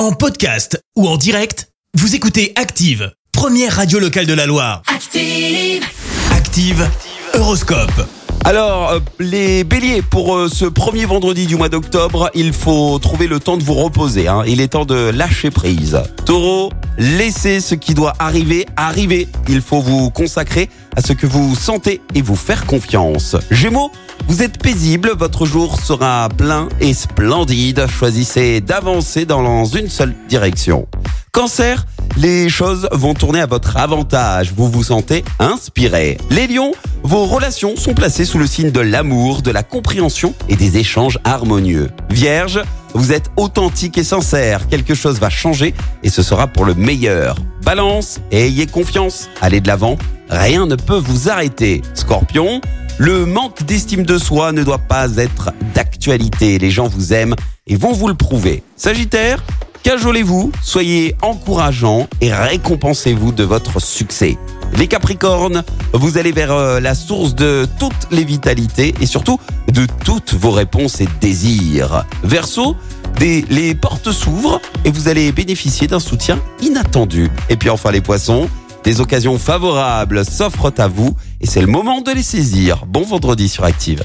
En podcast ou en direct, vous écoutez Active, première radio locale de la Loire. Active. Active, Horoscope. Alors, euh, les béliers, pour euh, ce premier vendredi du mois d'octobre, il faut trouver le temps de vous reposer. hein. Il est temps de lâcher prise. Taureau, laissez ce qui doit arriver arriver. Il faut vous consacrer à ce que vous sentez et vous faire confiance. Gémeaux, vous êtes paisible, votre jour sera plein et splendide. Choisissez d'avancer dans une seule direction. Cancer, les choses vont tourner à votre avantage. Vous vous sentez inspiré. Les lions, vos relations sont placées sous le signe de l'amour, de la compréhension et des échanges harmonieux. Vierge, vous êtes authentique et sincère. Quelque chose va changer et ce sera pour le meilleur. Balance, ayez confiance. Allez de l'avant. Rien ne peut vous arrêter. Scorpion, le manque d'estime de soi ne doit pas être d'actualité. Les gens vous aiment et vont vous le prouver. Sagittaire, Cajolez-vous, soyez encourageant et récompensez-vous de votre succès. Les Capricornes, vous allez vers euh, la source de toutes les vitalités et surtout de toutes vos réponses et désirs. Verseau, des- les portes s'ouvrent et vous allez bénéficier d'un soutien inattendu. Et puis enfin les Poissons, des occasions favorables s'offrent à vous et c'est le moment de les saisir. Bon vendredi sur Active.